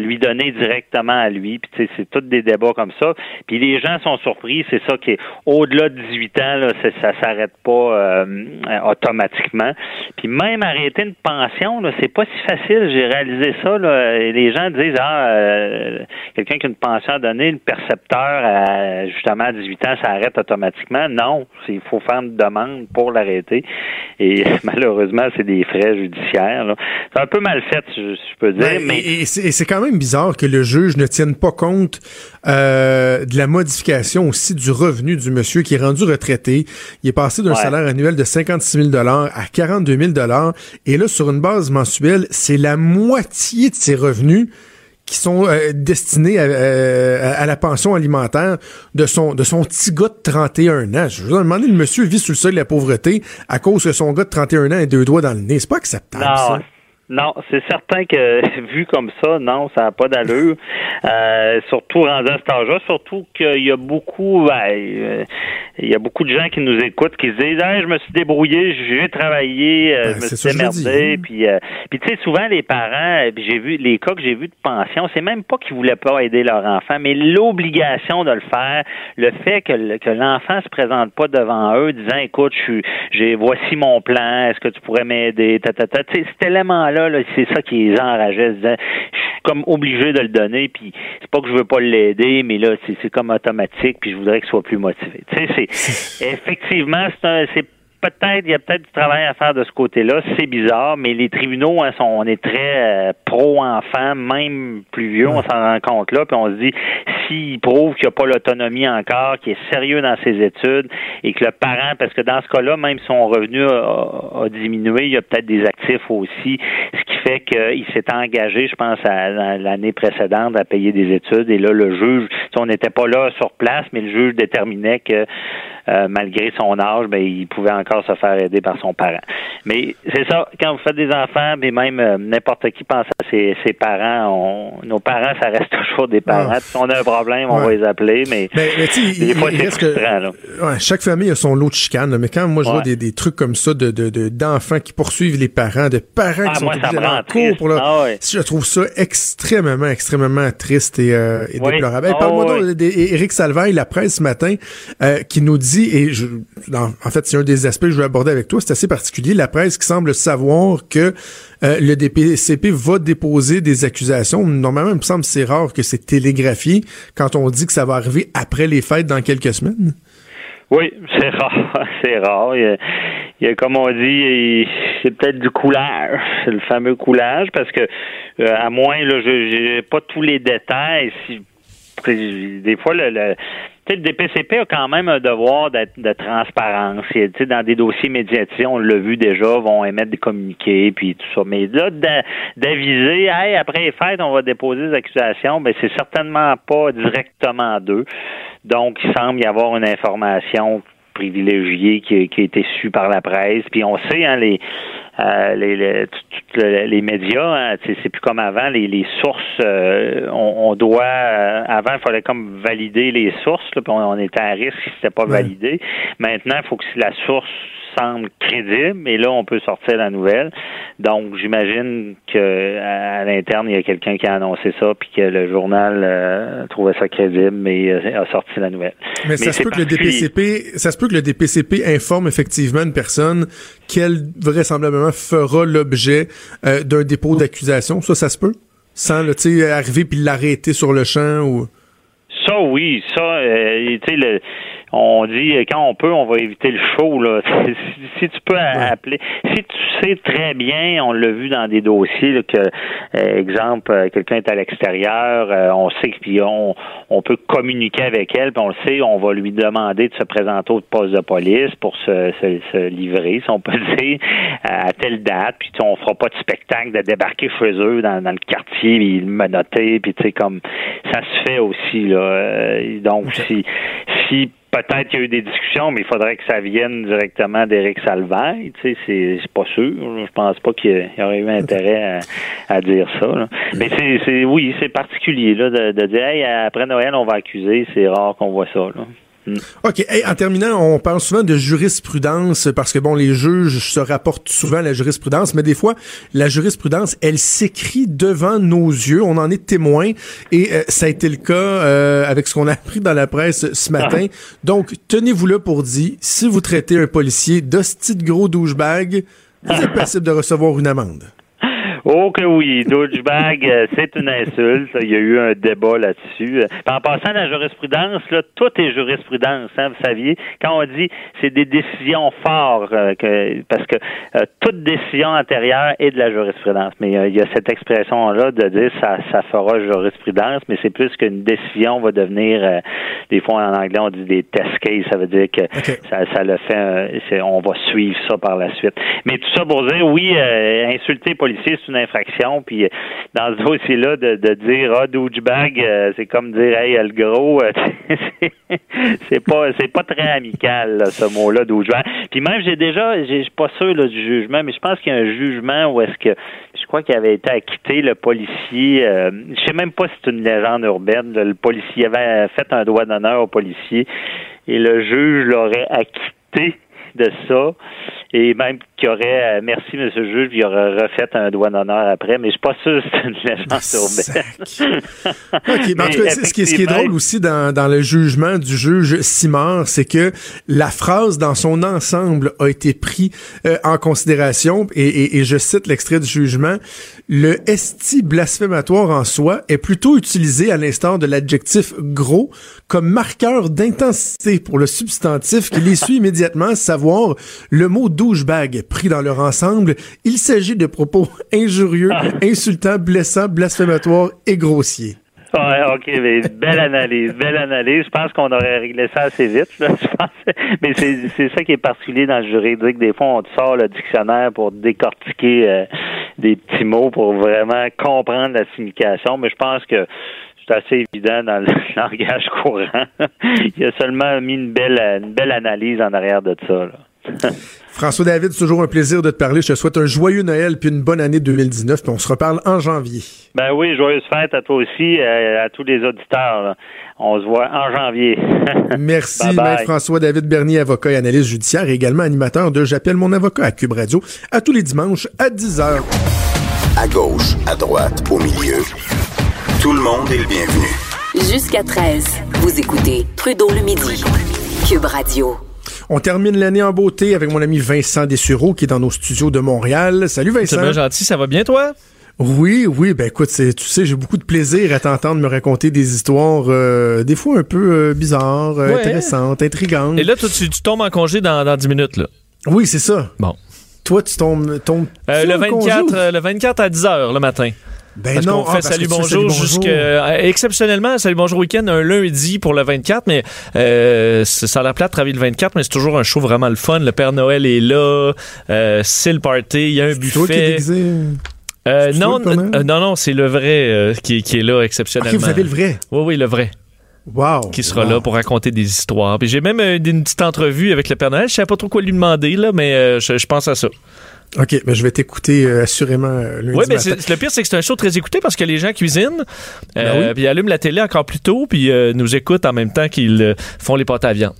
lui donner directement à lui. Puis c'est tous des débats comme ça. Puis les gens sont surpris, c'est ça qui est au-delà de 18 ans, là, ça s'arrête pas euh, automatiquement. Puis même arrêter une pension, c'est pas si facile. J'ai réalisé ça. Là, et les gens disent ah euh, quelqu'un qui a une pension à donner, le percepteur à, justement à 18 ans, ça arrête automatiquement. Non, il faut faire une demande pour l'arrêter. Et *laughs* malheureusement, c'est des frais judiciaires. C'est un peu mal fait, je, peux dire. Ben, mais et, c'est quand même bizarre que le juge ne tienne pas pas compte euh, de la modification aussi du revenu du monsieur qui est rendu retraité. Il est passé d'un salaire annuel de 56 000 à 42 000 et là, sur une base mensuelle, c'est la moitié de ses revenus qui sont euh, destinés à, à, la pension alimentaire de son de son petit gars de 31 ans. Je vous demander, le monsieur vit sous le seuil de la pauvreté à cause que son gars de 31 ans a deux doigts dans le nez. C'est pas acceptable, ça. Non, c'est certain que *laughs* vu comme ça, non, ça n'a pas d'allure. Euh, surtout rendu à cet âge-là, surtout qu'il y a beaucoup, ben, euh, il y a beaucoup de gens qui nous écoutent, qui se disent, hey, je me suis débrouillé, j'ai travaillé, euh, ben, je me suis démerdé, puis, puis tu sais, souvent les parents, j'ai vu les cas que j'ai vus de pension, c'est même pas qu'ils voulaient pas aider leur enfant, mais l'obligation de le faire, le fait que, que l'enfant se présente pas devant eux, disant, écoute, je j'ai voici mon plan, est-ce que tu pourrais m'aider, ta, ta, ta, cet élément là, c'est ça qui les enrageait. Je suis comme obligé de le donner, puis c'est pas que je veux pas l'aider, mais là, c'est comme automatique, puis je voudrais qu'il soit plus motivé. Tu sais, c'est *laughs* effectivement, c'est peut-être, il y a peut-être du travail à faire de ce côté-là. C'est bizarre, mais les tribunaux, hein, sont, on est très euh, pro-enfant, même plus vieux, on s'en rend compte là, puis on se dit, s'il prouve qu'il n'y a pas l'autonomie encore, qu'il est sérieux dans ses études, et que le parent, parce que dans ce cas-là, même son revenu a, diminué, il y a peut-être des actifs aussi, ce qui fait qu'il s'est engagé, je pense, à, l'année précédente à payer des études, et là, le juge, on n'était pas là sur place, mais le juge déterminait que euh, malgré son âge, ben, il pouvait encore se faire aider par son parent. Mais c'est ça, quand vous faites des enfants, mais même euh, n'importe qui pense à ses, ses parents, on, nos parents, ça reste *laughs* toujours des parents. Ah. Si on a un problème, on va les appeler, mais, mais, des fois, c'est frustrant. Là. Ouais, chaque famille a son lot de chicane, mais quand moi je vois des, des, trucs comme ça de, de, d'enfants qui poursuivent les parents, de parents qui ah, sont moi, obligés en cours pour leur... Ah, Je trouve ça extrêmement, extrêmement triste et, euh, et déplorable. Parle-moi donc d'Éric Salvaille, la presse ce matin, euh, qui nous dit et en fait, c'est un des aspects que je veux aborder avec toi, c'est assez particulier. La presse qui semble savoir que euh, le DPCP va déposer des accusations. Normalement, il me semble que c'est rare que c'est télégraphié quand on dit que ça va arriver après les fêtes dans quelques semaines. Oui, c'est rare, *laughs* c'est rare. Il y, a, comme on dit, c'est peut-être du coulage, c'est le fameux coulage, parce que euh, à moins, là, je n'ai pas tous les détails. Des fois, le DPCP a quand même un devoir de transparence. dans des dossiers médiatisés, on l'a vu déjà, vont émettre des communiqués, puis tout ça. Mais là, d'aviser, hey, après les fêtes, on va déposer des accusations, ben c'est certainement pas directement d'eux. Donc, il semble y avoir une information privilégiée qui, qui a été su par la presse. Puis on sait, hein, les euh, les, les, les, médias, hein, c'est plus comme avant. Les, les sources, euh, on, doit. Euh, avant, il fallait comme valider les sources, puis on, était à risque si c'était pas validé. Maintenant, il faut que si la source semble crédible, mais là, on peut sortir la nouvelle. Donc, j'imagine que à, l'interne, il y a quelqu'un qui a annoncé ça, puis que le journal euh, trouvait ça crédible, mais euh, a sorti la nouvelle. Mais, ça se peut que le DPCP, ça se peut que le DPCP informe effectivement une personne qu'elle vraisemblablement fera l'objet euh, d'un dépôt d'accusation. Ça, ça se peut? Sans, sais, arriver puis l'arrêter sur le champ ou... Ça, oui. Ça, sais, le on dit quand on peut, on va éviter le show. Là. *laughs* Si, tu peux appeler, si tu sais très bien, on l'a vu dans des dossiers que, euh, exemple, euh, quelqu'un est à l'extérieur, euh, on sait que puis on, on peut communiquer avec elle, puis on le sait, on va lui demander de se présenter au poste de police pour se, se, livrer, si on peut *laughs* dire, à telle date, puis on fera pas de spectacle de débarquer chez eux dans, dans le quartier, puis menotter, puis tu sais comme ça se fait aussi là. donc si si peut-être qu'il y a eu des discussions, mais il faudrait que ça vienne directement d'Éric Salvaille. Tu sais, c'est pas sûr. Je pense pas qu'il y aurait eu intérêt à, dire ça. Mais c'est oui, c'est particulier là, de, de dire hey, après Noël, on va accuser. C'est rare qu'on voit ça. Là. Mm. OK. en terminant, on parle souvent de jurisprudence parce que, bon, les juges se rapportent souvent à la jurisprudence, mais des fois, la jurisprudence, elle s'écrit devant nos yeux. On en est témoin et euh, ça a été le cas euh, avec ce qu'on a appris dans la presse ce matin. Ah. Donc, tenez-vous là pour dire, si vous traitez un policier d'hostie de gros douchebag, vous êtes *laughs* passible de recevoir une amende. Oh que oui, douchebag, euh, c'est une insulte. Il y a eu un débat là-dessus. En passant la jurisprudence, là, tout est jurisprudence, hein, vous saviez. Quand on dit c'est des décisions fortes, euh, que, parce que euh, toute décision antérieure est de la jurisprudence. Mais il y a cette expression-là de dire ça, ça fera jurisprudence, mais c'est plus qu'une décision va devenir, des fois en anglais on dit des test cases, ça veut dire que ça, ça le fait, on va suivre ça par la suite. Mais tout ça pour dire, oui, insulter les policiers, c'est une infraction. Puis euh, dans ce dossier-là, de, de dire ah douchebag, euh, c'est comme dire hey le gros, euh, *laughs* c'est pas c'est pas très amical ce mot-là douchebag. Puis même j'ai déjà, je suis pas sûr là, du jugement, mais je pense qu'il y a un jugement où est-ce que je crois qu'il avait été acquitté le policier. je sais même pas si c'est une légende urbaine. le policier avait fait un droit d'honneur au policier et le juge l'aurait acquitté de ça et même qu'il aurait, euh, merci monsieur le juge, il aurait refait un doigt d'honneur après, mais je suis pas sûr que c'est une légende urbaine. *laughs* en tout cas, ce, qui est, ce qui est drôle aussi dans, dans le jugement du juge Simard, c'est que la phrase dans son ensemble a été pris euh, en considération, et, et, et je cite l'extrait du jugement, le esti blasphématoire en soi est plutôt utilisé à l'instar de l'adjectif gros comme marqueur d'intensité pour le substantif qui les suit immédiatement, savoir le mot douchebag pris dans leur ensemble. Il s'agit de propos *laughs* injurieux, ah. insultants, blessants, blasphématoires et grossiers. Ouais, OK, mais belle analyse, belle analyse. Je pense qu'on aurait réglé ça assez vite. je pense. *laughs* Mais c'est ça qui est particulier dans le juridique. Des fois, on sort le dictionnaire pour décortiquer euh, des petits mots pour vraiment comprendre la signification. Mais je pense que c'est assez évident dans le *laughs* langage courant. Il a seulement mis une belle, une belle analyse en arrière de ça. *laughs* François David, c'est toujours un plaisir de te parler. Je te souhaite un joyeux Noël puis une bonne année 2019. Puis on se reparle en janvier. Ben oui, joyeuse fête à toi aussi, euh, à, tous les auditeurs. On se voit en janvier. *laughs* Merci, Maître François David Bernier, avocat et analyste judiciaire, et également animateur de J'appelle mon avocat à Cube Radio, à tous les dimanches à 10h. À gauche, à droite, au milieu. Tout le monde est le bienvenu. Jusqu'à 13, vous écoutez Trudeau le midi. Cube Radio. On termine l'année en beauté avec mon ami Vincent Dessureau qui est dans nos studios de Montréal. Salut Vincent. C'est bien gentil, ça va bien toi? Oui, oui, ben écoute, tu sais, j'ai beaucoup de plaisir à t'entendre me raconter des histoires euh, des fois un peu euh, bizarres, euh, intéressantes, intrigantes. Et là, toi, tu, tombes en congé dans, dans 10 minutes, là. Oui, c'est ça. Bon. Toi, tu tombes, tombes le 24 le 24 à 10 h le matin. Ben parce non, qu'on fait ah, salut, bonjour jusqu'à euh, exceptionnellement salut bonjour week-end un lundi pour le 24 mais euh, ça a l'air plat de travailler le 24 mais c'est toujours un show vraiment le fun le Père Noël est là euh, c'est le party il y a un buffet euh, non, non, non, c'est le vrai qui, qui, est là exceptionnellement. Ok, vous avez le vrai? Oui, oui, le vrai. Wow. Qui sera là pour raconter des histoires. Puis j'ai même une petite entrevue avec le Père Noël. Je sais pas trop quoi lui demander, là, mais je pense à ça. OK, ben, je vais t'écouter euh, assurément euh, lundi Oui, mais le pire, c'est que c'est un show très écouté parce que les gens cuisinent, euh, ben puis allument la télé encore plus tôt, puis nous écoutent en même temps qu'ils font les pâtes à viande.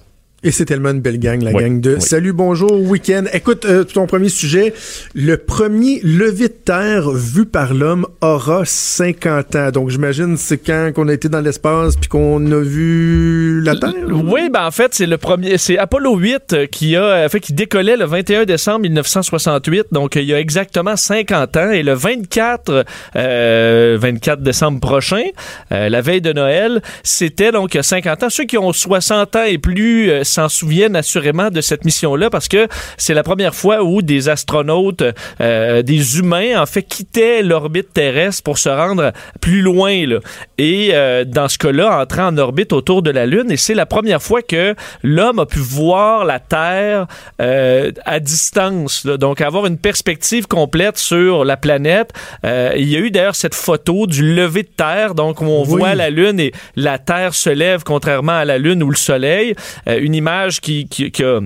Et c'est tellement une belle gang, la gang de Salut, bonjour, week-end. Écoute, euh, ton premier sujet, le premier lever de terre vu par l'homme aura 50 ans. Donc, j'imagine c'est quand qu'on a été dans l'espace puis qu'on a vu la Terre? Oui, ben en fait, c'est le premier, c'est Apollo 8 qui a, fait, qui décollait le 21 décembre 1968. Donc, il y a exactement 50 ans. Et le 24, 24 euh, décembre prochain, euh, la veille de Noël, c'était donc 50 ans. Ceux qui ont 60 ans et plus, s'en souviennent assurément de cette mission-là parce que c'est la première fois où des astronautes, euh, des humains, en fait, quittaient l'orbite terrestre pour se rendre plus loin. Là. Et euh, dans ce cas-là, entrer en orbite autour de la Lune. Et c'est la première fois que l'homme a pu voir la Terre euh, à distance. Là. Donc, avoir une perspective complète sur la planète. il y a eu d'ailleurs cette photo du lever de Terre, donc où on voit la Lune et la Terre se lève contrairement à la Lune ou le Soleil. une image qui, qui, qui a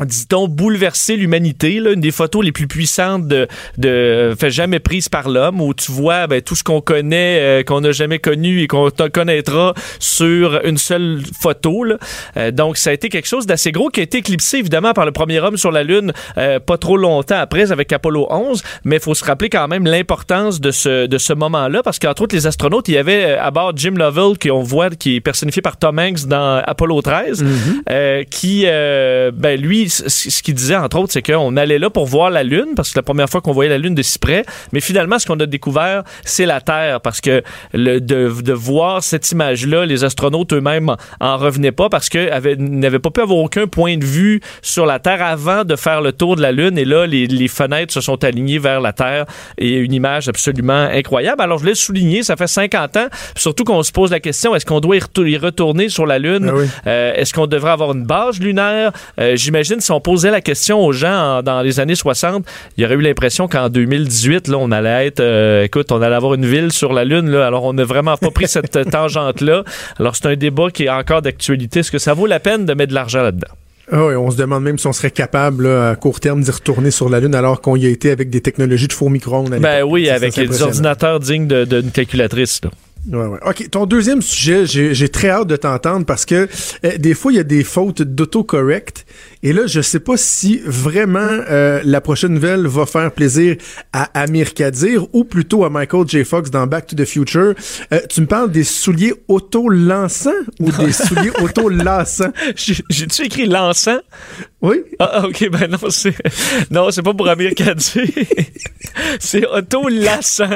dit-on, bouleverser l'humanité. Une des photos les plus puissantes de, de fait jamais prise par l'homme, où tu vois ben, tout ce qu'on connaît, euh, qu'on n'a jamais connu et qu'on connaîtra sur une seule photo. Là. Euh, donc, ça a été quelque chose d'assez gros qui a été éclipsé, évidemment, par le premier homme sur la Lune euh, pas trop longtemps après, avec Apollo 11. Mais il faut se rappeler quand même l'importance de ce, de ce moment-là, parce qu'entre autres, les astronautes, il y avait à bord Jim Lovell, qui on voit, qui est personnifié par Tom Hanks dans Apollo 13, mm-hmm. qui, ben, lui, Ce qu'il disait, entre autres, c'est qu'on allait là pour voir la Lune, parce que c'est la première fois qu'on voyait la Lune de si près. Mais finalement, ce qu'on a découvert, c'est la Terre, parce que le, de, de voir cette image-là, les astronautes eux-mêmes en, en revenaient pas, parce qu'ils n'avaient pas pu avoir aucun point de vue sur la Terre avant de faire le tour de la Lune. Et là, les, les fenêtres se sont alignées vers la Terre et une image absolument incroyable. Alors, je l'ai souligné, ça fait 50 ans. Surtout qu'on se pose la question, est-ce qu'on doit y retour- y retourner sur la Lune? Oui. Euh, est-ce qu'on devrait avoir une base lunaire? Euh, J'imagine si on posait la question aux gens en- dans les années 60, il y aurait eu l'impression qu'en 2018, là, on allait être, euh, écoute, on allait avoir une ville sur la Lune. Là, alors, on n'a vraiment pas pris cette euh, *laughs* tangente-là. Alors, c'est un débat qui est encore d'actualité. Est-ce que ça vaut la peine de mettre de l'argent là-dedans? Ah oui, on se demande même si on serait capable là, à court terme d'y retourner sur la Lune alors qu'on y a été avec des technologies de faux micro-ondes. Ben oui, Ça, avec des ordinateurs dignes de- d'une calculatrice. Là. Ouais, ouais. OK, ton deuxième sujet, j'ai j'ai très hâte de t'entendre parce que euh, des fois, il y a des fautes d'autocorrect. Et là, je sais pas si vraiment euh, la prochaine nouvelle va faire plaisir à Amir Kadir ou plutôt à Michael J. Fox dans Back to the Future. Euh, tu me parles des souliers auto-lançants ou des souliers *laughs* auto-lassants? J'ai- J'ai-tu écrit l'encens? Oui? Ah, ok, ben non, c'est. Non, c'est pas pour Amir Kadir. *laughs* c'est auto-lassant.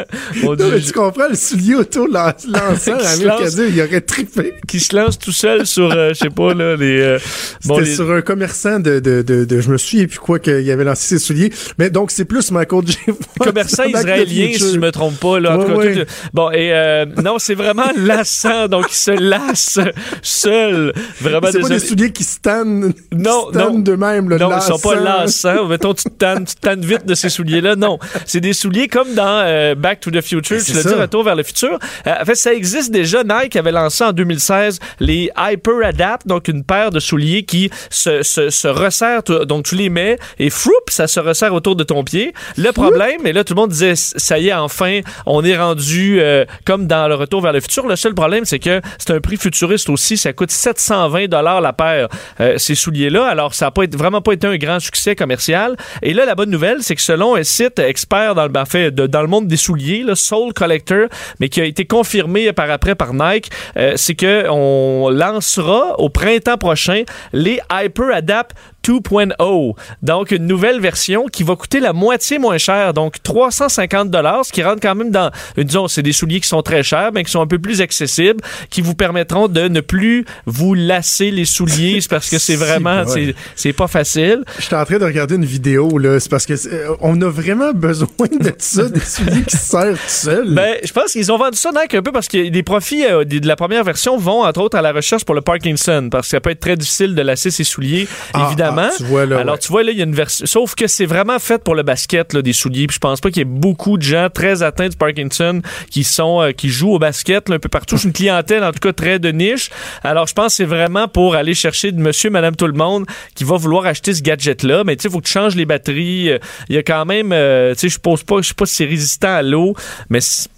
Mon Non, Dieu, mais tu comprends, le soulier *laughs* Qui se Amir. Kadir, il aurait trippé. qui se lance tout seul sur, euh, je sais pas, là, les. euh, C'était bon, les- sur un commerçant de, de, de, de- je me souviens plus quoi qu'il avait lancé ses souliers. Mais donc, c'est plus Michael *laughs* J. Commerçant israélien, si je me trompe pas. Là, Ouais, ouais. tout- bon, et euh, non, c'est vraiment lassant. Donc, il se lasse seul. Vraiment C'est pas des souliers qui stannent, Non, non. d'eux-mêmes, là, Non, ils sont pas lassants. *laughs* Mettons, tu te tannes, tu tannes vite de ces souliers-là. Non. C'est des souliers comme dans euh, Back to the Future. Tu l'as dit. Retour vers le futur. Euh, en fait, ça existe déjà. Nike avait lancé en 2016 les Hyper Adapt, donc une paire de souliers qui se, se, se resserrent. Tu- Donc, tu les mets et froup, ça se resserre autour de ton pied. Le problème, et là, tout le monde disait, ça y est, enfin, on est rendu euh, comme dans le Retour vers le futur. Le seul problème, c'est que c'est un prix futuriste aussi. Ça coûte 720 dollars la paire, euh, ces souliers-là. Alors, ça n'a pas été- vraiment pas été un grand succès commercial. Et là, la bonne nouvelle, c'est que selon un site expert dans le, ben, de- dans le monde des souliers, là, Soul Collector, mais qui a été confirmé par après par Nike, euh, c'est que on lancera au printemps prochain les Hyper Adapt 2.0. Donc, une nouvelle version qui va coûter la moitié moins cher, donc 350 dollars, ce qui rentre quand même dans, disons, c'est des souliers qui sont très chers, mais qui sont un peu plus accessibles, qui vous permettront de ne plus vous lasser les souliers, c'est parce que c'est *laughs* vraiment, c'est- pas facile. J'étais en train de regarder une vidéo, là. C'est parce que euh, on a vraiment besoin de *laughs* ça, des souliers qui se serrent tout seuls. Ben, je pense qu'ils ont vendu ça Nike un peu parce que les profits euh, de la première version vont entre autres à la recherche pour le Parkinson parce que ça peut être très difficile de lasser ses souliers Ah, évidemment. Ah, tu vois, là, Alors ouais. tu vois là il y a une version sauf que c'est vraiment fait pour le basket là, des souliers puis je pense pas qu'il y ait beaucoup de gens très atteints du Parkinson qui sont euh, qui jouent au basket là, un peu partout, c'est une clientèle en tout cas très de niche. Alors je pense que c'est vraiment pour aller chercher de monsieur madame tout le monde qui va vouloir acheter ce gadget là, mais tu sais faut que tu changes les batteries, Euh, il y a quand même euh, tu sais je pose pas je sais pas si c'est résistant à l'eau mais c'est-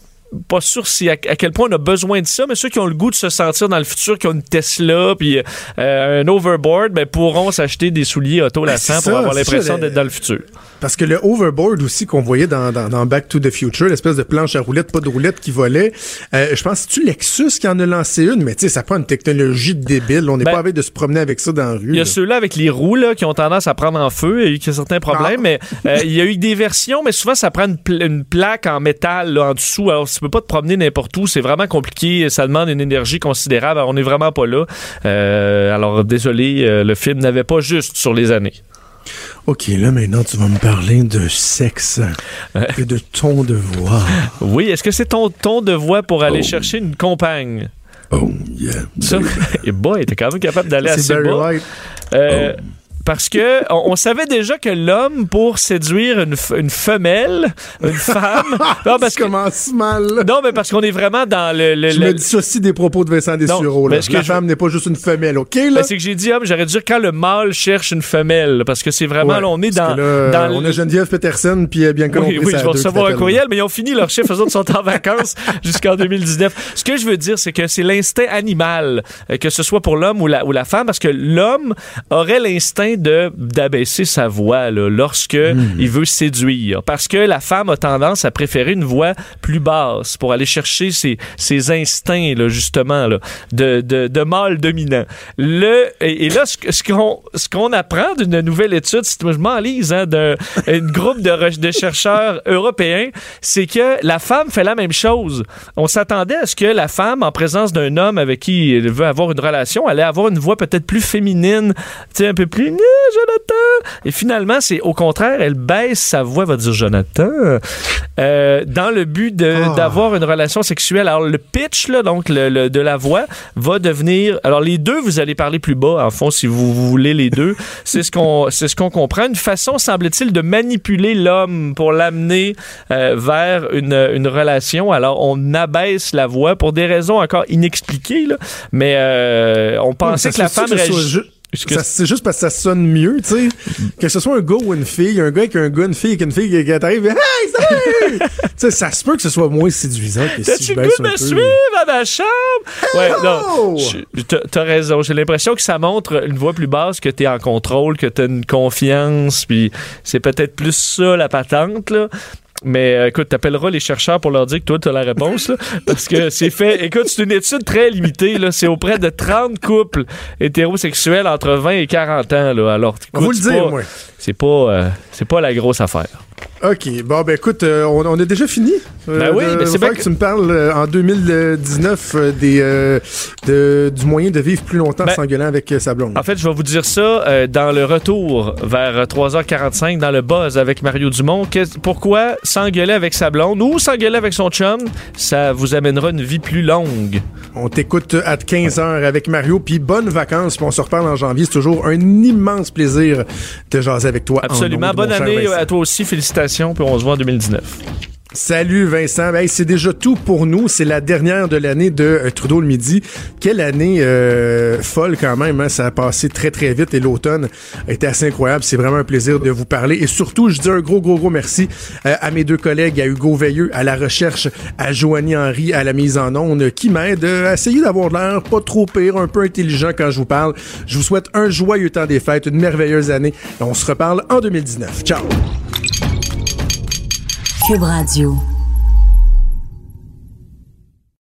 pas sûr si à, à quel point on a besoin de ça, mais ceux qui ont le goût de se sentir dans le futur, qui ont une Tesla puis euh, un overboard, ben, pourront s'acheter des souliers auto-lassants Ben, c'est pour avoir l'impression d'être dans le futur. Parce que le overboard aussi qu'on voyait dans, dans, dans Back to the Future, l'espèce de planche à roulettes, pas de roulettes qui volait, euh, je pense que c'est-tu Lexus qui en a lancé une, mais tu sais, ça prend une technologie de débile. On n'est Ben, pas avec de se promener avec ça dans la rue. Il y a là. ceux-là avec les roues là, qui ont tendance à prendre en feu et qui ont certains problèmes, mais euh, il y a eu des versions, mais souvent ça prend une, pl- une plaque en métal là, en dessous. Alors tu peux pas te promener n'importe où, c'est vraiment compliqué, ça demande une énergie considérable. Alors, on n'est vraiment pas là. Euh, alors désolé, euh, le film n'avait pas juste sur les années. OK, là maintenant, tu vas me parler de sexe et de ton de voix. *laughs* Oui, est-ce que c'est ton ton de voix pour aller Oh. chercher une compagne? Oh, yeah. Ça, *laughs* et boy, t'es quand même capable d'aller assez Barry bas. White. Euh, Parce que on, on savait déjà que l'homme, pour séduire une, une femelle, une femme, *laughs* non, parce Ça que, commence mal. non, mais parce qu'on est vraiment dans le. le- Je le- me dissocie des propos de Vincent Dessureau. Là. que La je- femme n'est pas juste une femelle, OK, là? Ben, c'est que j'ai dit homme, j'aurais dû dire quand le mâle cherche une femelle, parce que c'est vraiment, Ouais, là, on est dans. là, dans on a Geneviève Peterson puis euh, Bianca Oui, oui, je vais recevoir un courriel, mais ils ont fini leur chiffre. Eux autres sont en vacances *laughs* jusqu'en 2019. Ce que je veux dire, c'est que c'est l'instinct animal, euh, que ce soit pour l'homme ou la, ou la femme, parce que l'homme aurait l'instinct de d'abaisser sa voix là, lorsque Hmm. il veut séduire, parce que la femme a tendance à préférer une voix plus basse pour aller chercher ses, ses instincts là, justement là, de, de, de mâle dominant. Le et, et là ce, ce qu'on ce qu'on apprend d'une nouvelle étude, je m'enlise hein, d'un un groupe de, de chercheurs européens, c'est que la femme fait la même chose. On s'attendait à ce que la femme, en présence d'un homme avec qui elle veut avoir une relation, allait avoir une voix peut-être plus féminine, un peu plus Jonathan. Et finalement, c'est au contraire, elle baisse sa voix, va dire Jonathan, euh, dans le but Ah. d'avoir une relation sexuelle. Alors le pitch là, donc le, le- de la voix va devenir. Alors les deux, vous allez parler plus bas en fond si vous, vous voulez les deux. *laughs* C'est ce qu'on c'est ce qu'on comprend. Une façon semble-t-il de manipuler l'homme pour l'amener euh, vers une, une relation. Alors on abaisse la voix pour des raisons encore inexpliquées là, mais euh, on pensait que la femme C'est juste parce que ça sonne mieux, tu sais. Que ce soit un gars ou une fille, un gars avec un gars, une fille avec une fille qui t'arrive, hey, salut! *laughs* tu sais, ça se peut que ce soit moins séduisant que si je baisse un me peu. suivre à ma chambre? Ouais, non. t'as raison. J'ai l'impression que ça montre une voix plus basse, que t'es en contrôle, que t'as une confiance, puis c'est peut-être plus ça la patente, là. Mais euh, écoute, t'appelleras les chercheurs pour leur dire que toi, t'as la réponse, là, parce que c'est fait. Écoute, c'est une étude très limitée, là. C'est auprès de 30 couples hétérosexuels entre 20 et 40 ans, là. Alors, va vous écoute, le dire, moi. C'est pas, euh, c'est pas la grosse affaire. OK. Bon, ben écoute, euh, on, on a déjà fini. Euh, Ben oui, mais c'est bien que- tu me parles euh, en 2019 euh, des, de- du moyen de vivre plus longtemps Ben, sans gueuler avec sa blonde. En fait, je vais vous dire ça dans le retour vers euh, 3h45 dans le buzz avec Mario Dumont. Pourquoi s'engueuler avec sa blonde ou s'engueuler avec son chum, ça vous amènera une vie plus longue? On t'écoute à 15h avec Mario, puis bonnes vacances, puis on se reparle en janvier. C'est toujours un immense plaisir de jaser avec toi. en Absolument. Bonne année à toi aussi. Félicitations. Puis on se voit en 2019. Salut Vincent. C'est déjà tout pour nous. C'est la dernière de l'année de euh, Trudeau le Midi. Quelle année euh, folle quand même. Hein? Ça a passé très très vite et l'automne a été assez incroyable. C'est vraiment un plaisir de vous parler. Et surtout, je dis un gros gros gros merci euh, à mes deux collègues, à Hugo Veilleux, à la recherche, à Joanie Henry, à la mise en onde, qui m'aident à essayer d'avoir l'air pas trop pire, un peu intelligent quand je vous parle. Je vous souhaite un joyeux temps des fêtes, une merveilleuse année. On se reparle en 2019. Ciao. Cube Radio.